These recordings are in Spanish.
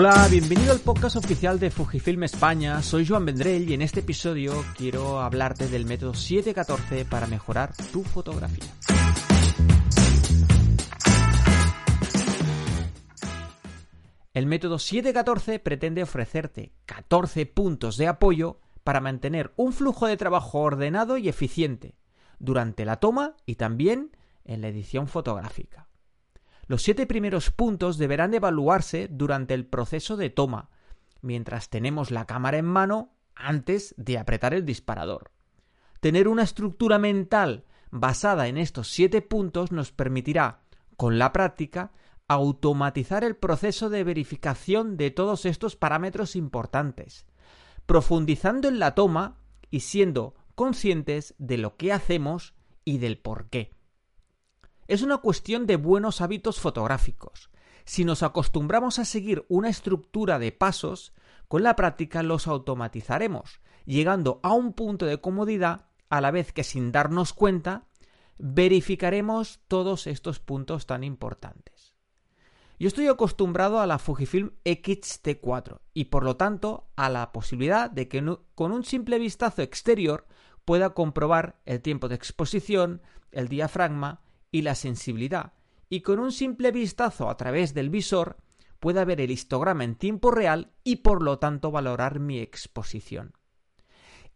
Hola, bienvenido al podcast oficial de Fujifilm España. Soy Joan Vendrell y en este episodio quiero hablarte del método 714 para mejorar tu fotografía. El método 714 pretende ofrecerte 14 puntos de apoyo para mantener un flujo de trabajo ordenado y eficiente durante la toma y también en la edición fotográfica. Los siete primeros puntos deberán evaluarse durante el proceso de toma, mientras tenemos la cámara en mano antes de apretar el disparador. Tener una estructura mental basada en estos siete puntos nos permitirá, con la práctica, automatizar el proceso de verificación de todos estos parámetros importantes, profundizando en la toma y siendo conscientes de lo que hacemos y del por qué. Es una cuestión de buenos hábitos fotográficos. Si nos acostumbramos a seguir una estructura de pasos, con la práctica los automatizaremos, llegando a un punto de comodidad a la vez que sin darnos cuenta verificaremos todos estos puntos tan importantes. Yo estoy acostumbrado a la Fujifilm X-T4 y por lo tanto a la posibilidad de que con un simple vistazo exterior pueda comprobar el tiempo de exposición, el diafragma, y la sensibilidad, y con un simple vistazo a través del visor pueda ver el histograma en tiempo real y por lo tanto valorar mi exposición.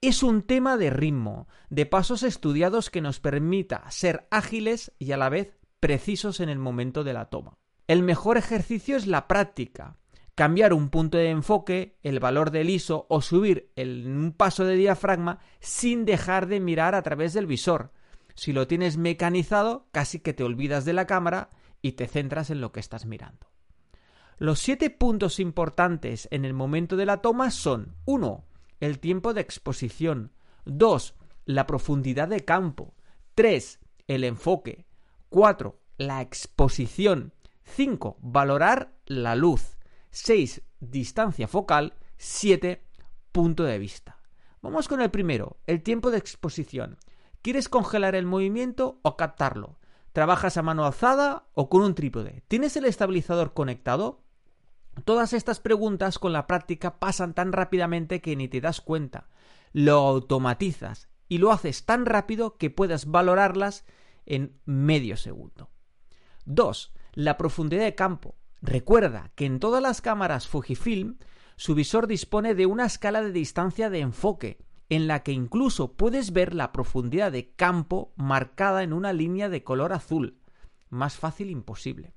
Es un tema de ritmo, de pasos estudiados que nos permita ser ágiles y a la vez precisos en el momento de la toma. El mejor ejercicio es la práctica. Cambiar un punto de enfoque, el valor del ISO o subir el, un paso de diafragma sin dejar de mirar a través del visor, si lo tienes mecanizado, casi que te olvidas de la cámara y te centras en lo que estás mirando. Los siete puntos importantes en el momento de la toma son 1. El tiempo de exposición. 2. La profundidad de campo. 3. El enfoque. 4. La exposición. 5. Valorar la luz. 6. Distancia focal. 7. Punto de vista. Vamos con el primero, el tiempo de exposición. ¿Quieres congelar el movimiento o captarlo? ¿Trabajas a mano alzada o con un trípode? ¿Tienes el estabilizador conectado? Todas estas preguntas con la práctica pasan tan rápidamente que ni te das cuenta. Lo automatizas y lo haces tan rápido que puedas valorarlas en medio segundo. 2. La profundidad de campo. Recuerda que en todas las cámaras Fujifilm su visor dispone de una escala de distancia de enfoque en la que incluso puedes ver la profundidad de campo marcada en una línea de color azul. Más fácil imposible.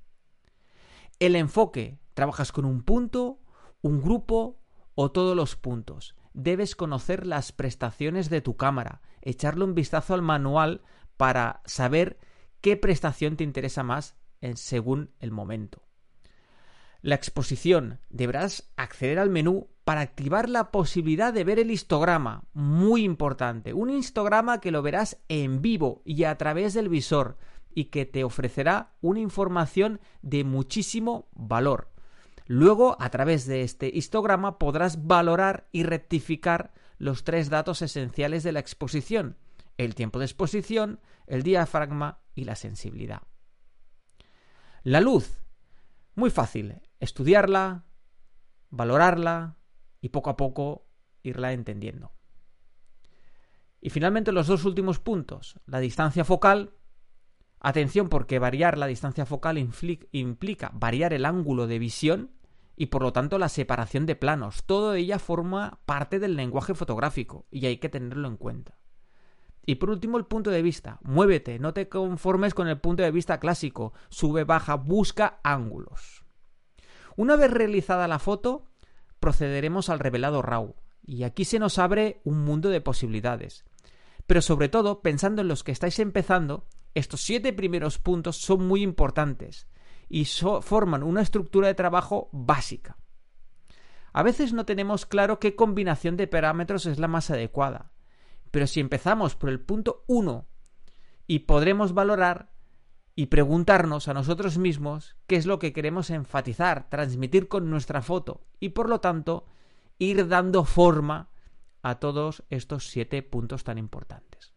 El enfoque. ¿Trabajas con un punto, un grupo o todos los puntos? Debes conocer las prestaciones de tu cámara, echarle un vistazo al manual para saber qué prestación te interesa más según el momento. La exposición. Deberás acceder al menú para activar la posibilidad de ver el histograma. Muy importante. Un histograma que lo verás en vivo y a través del visor y que te ofrecerá una información de muchísimo valor. Luego, a través de este histograma podrás valorar y rectificar los tres datos esenciales de la exposición, el tiempo de exposición, el diafragma y la sensibilidad. La luz. Muy fácil. Estudiarla, valorarla, y poco a poco irla entendiendo. Y finalmente los dos últimos puntos, la distancia focal. Atención porque variar la distancia focal implica variar el ángulo de visión y por lo tanto la separación de planos. Todo ella forma parte del lenguaje fotográfico y hay que tenerlo en cuenta. Y por último el punto de vista. Muévete, no te conformes con el punto de vista clásico. Sube, baja, busca ángulos. Una vez realizada la foto, procederemos al revelado RAW, y aquí se nos abre un mundo de posibilidades. Pero sobre todo, pensando en los que estáis empezando, estos siete primeros puntos son muy importantes y forman una estructura de trabajo básica. A veces no tenemos claro qué combinación de parámetros es la más adecuada, pero si empezamos por el punto 1 y podremos valorar y preguntarnos a nosotros mismos qué es lo que queremos enfatizar, transmitir con nuestra foto y por lo tanto ir dando forma a todos estos siete puntos tan importantes.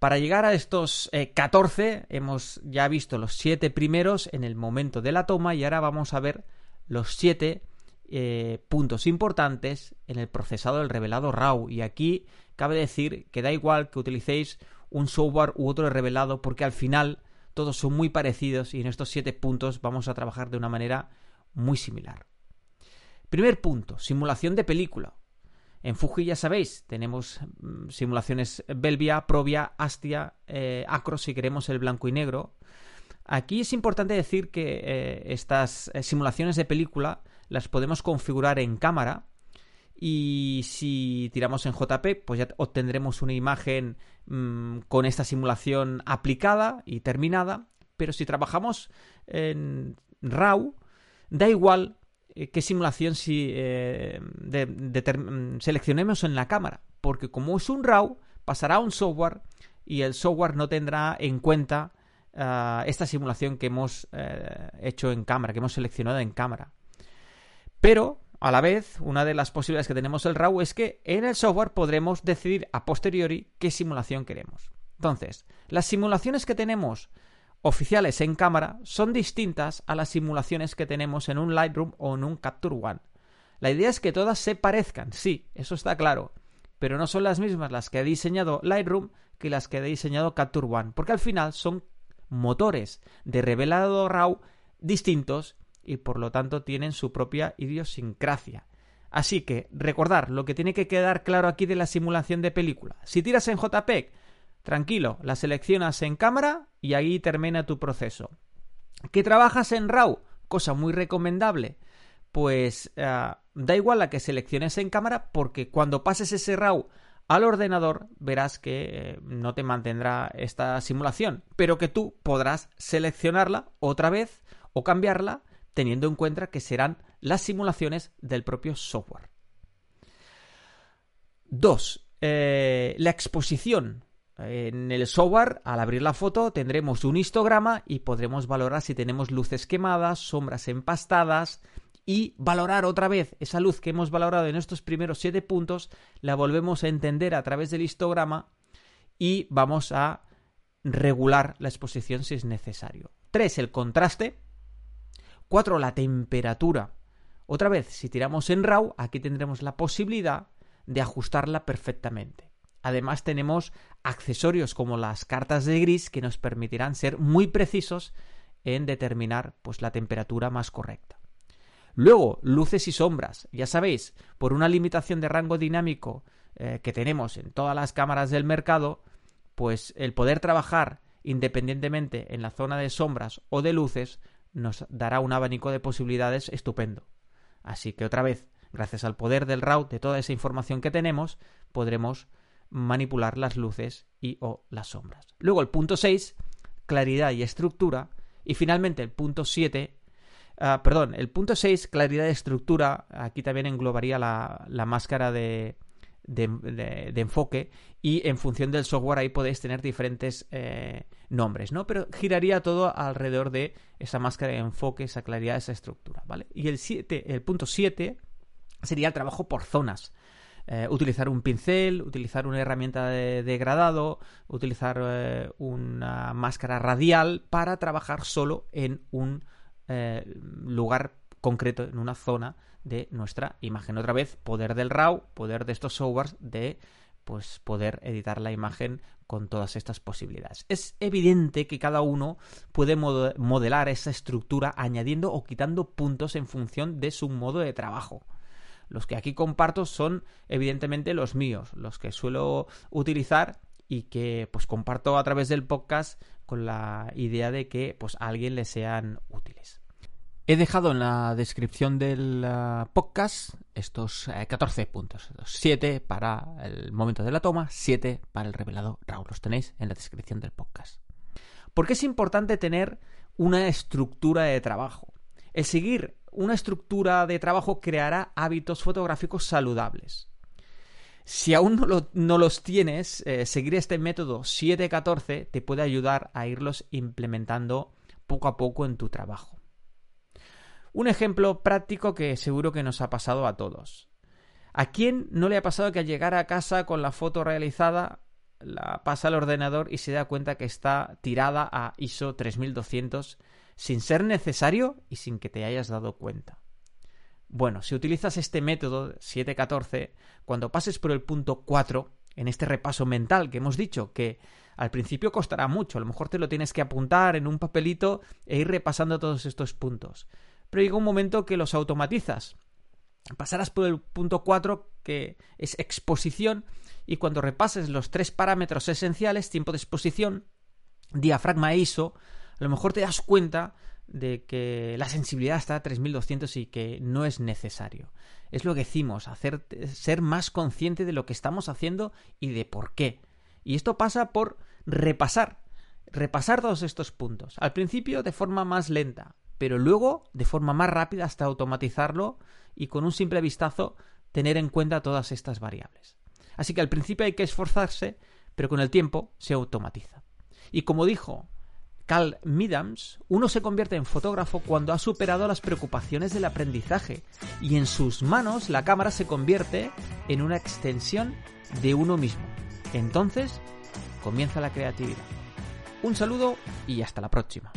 Para llegar a estos 14 eh, hemos ya visto los siete primeros en el momento de la toma y ahora vamos a ver los siete eh, puntos importantes en el procesado del revelado RAW y aquí cabe decir que da igual que utilicéis un software u otro revelado porque al final todos son muy parecidos y en estos siete puntos vamos a trabajar de una manera muy similar. Primer punto, simulación de película. En Fuji ya sabéis, tenemos mm, simulaciones Belvia, Provia, Astia, eh, Acro si queremos el blanco y negro. Aquí es importante decir que eh, estas eh, simulaciones de película las podemos configurar en cámara y si tiramos en JP, pues ya obtendremos una imagen mm, con esta simulación aplicada y terminada. Pero si trabajamos en RAW, da igual eh, qué simulación si eh, mm, seleccionemos en la cámara, porque como es un RAW, pasará a un software y el software no tendrá en cuenta ah, esta simulación que hemos eh, hecho en cámara, que hemos seleccionado en cámara. Pero a la vez, una de las posibilidades que tenemos el RAW es que en el software podremos decidir a posteriori qué simulación queremos. Entonces, las simulaciones que tenemos oficiales en cámara son distintas a las simulaciones que tenemos en un Lightroom o en un Capture One. La idea es que todas se parezcan, sí, eso está claro, pero no son las mismas las que ha diseñado Lightroom que las que ha diseñado Capture One, porque al final son motores de revelado RAW distintos y por lo tanto tienen su propia idiosincrasia. Así que recordar lo que tiene que quedar claro aquí de la simulación de película. Si tiras en JPEG, tranquilo, la seleccionas en cámara y ahí termina tu proceso. ¿Que trabajas en RAW? Cosa muy recomendable. Pues eh, da igual la que selecciones en cámara porque cuando pases ese RAW al ordenador verás que eh, no te mantendrá esta simulación, pero que tú podrás seleccionarla otra vez o cambiarla teniendo en cuenta que serán las simulaciones del propio software. 2. Eh, la exposición. En el software, al abrir la foto, tendremos un histograma y podremos valorar si tenemos luces quemadas, sombras empastadas y valorar otra vez esa luz que hemos valorado en estos primeros 7 puntos, la volvemos a entender a través del histograma y vamos a regular la exposición si es necesario. 3. El contraste. 4. La temperatura. Otra vez, si tiramos en RAW, aquí tendremos la posibilidad de ajustarla perfectamente. Además tenemos accesorios como las cartas de gris que nos permitirán ser muy precisos en determinar pues, la temperatura más correcta. Luego, luces y sombras. Ya sabéis, por una limitación de rango dinámico eh, que tenemos en todas las cámaras del mercado, pues el poder trabajar independientemente en la zona de sombras o de luces nos dará un abanico de posibilidades estupendo. Así que otra vez, gracias al poder del RAW, de toda esa información que tenemos, podremos manipular las luces y o las sombras. Luego el punto 6, claridad y estructura. Y finalmente el punto 7, ah, perdón, el punto 6, claridad y estructura, aquí también englobaría la, la máscara de, de, enfoque y en función del software ahí podéis tener diferentes eh, nombres, ¿no? Pero giraría todo alrededor de esa máscara de enfoque, esa claridad, esa estructura, ¿vale? Y el, el punto 7 sería el trabajo por zonas. Eh, utilizar un pincel, utilizar una herramienta de degradado, utilizar eh, una máscara radial para trabajar solo en un lugar concreto, en una zona de nuestra imagen. Otra vez, poder del RAW, poder de estos softwares de pues poder editar la imagen con todas estas posibilidades. Es evidente que cada uno puede modelar esa estructura añadiendo o quitando puntos en función de su modo de trabajo. Los que aquí comparto son evidentemente los míos, los que suelo utilizar y que pues comparto a través del podcast con la idea de que pues a alguien le sean útiles. He dejado en la descripción del uh, podcast estos 14 puntos. 7 para el momento de la toma, 7 para el revelado RAW. Los tenéis en la descripción del podcast. ¿Por qué es importante tener una estructura de trabajo? El seguir una estructura de trabajo creará hábitos fotográficos saludables. Si aún no, los tienes, eh, seguir este método 7-14 te puede ayudar a irlos implementando poco a poco en tu trabajo. Un ejemplo práctico que seguro que nos ha pasado a todos. ¿A quién no le ha pasado que al llegar a casa con la foto realizada la pasa al ordenador y se da cuenta que está tirada a ISO 3200 sin ser necesario y sin que te hayas dado cuenta? Bueno, si utilizas este método 714, cuando pases por el punto 4, en este repaso mental que hemos dicho que al principio costará mucho, a lo mejor te lo tienes que apuntar en un papelito e ir repasando todos estos puntos. Pero llega un momento que los automatizas. Pasarás por el punto 4, que es exposición, y cuando repases los tres parámetros esenciales, tiempo de exposición, diafragma e ISO, a lo mejor te das cuenta de que la sensibilidad está a 3200 y que no es necesario. Es lo que decimos, hacer, ser más consciente de lo que estamos haciendo y de por qué. Y esto pasa por repasar, repasar todos estos puntos. Al principio de forma más lenta, pero luego de forma más rápida hasta automatizarlo y con un simple vistazo tener en cuenta todas estas variables. Así que al principio hay que esforzarse, pero con el tiempo se automatiza. Y como dijo Carl Midams, uno se convierte en fotógrafo cuando ha superado las preocupaciones del aprendizaje y en sus manos la cámara se convierte en una extensión de uno mismo. Entonces comienza la creatividad. Un saludo y hasta la próxima.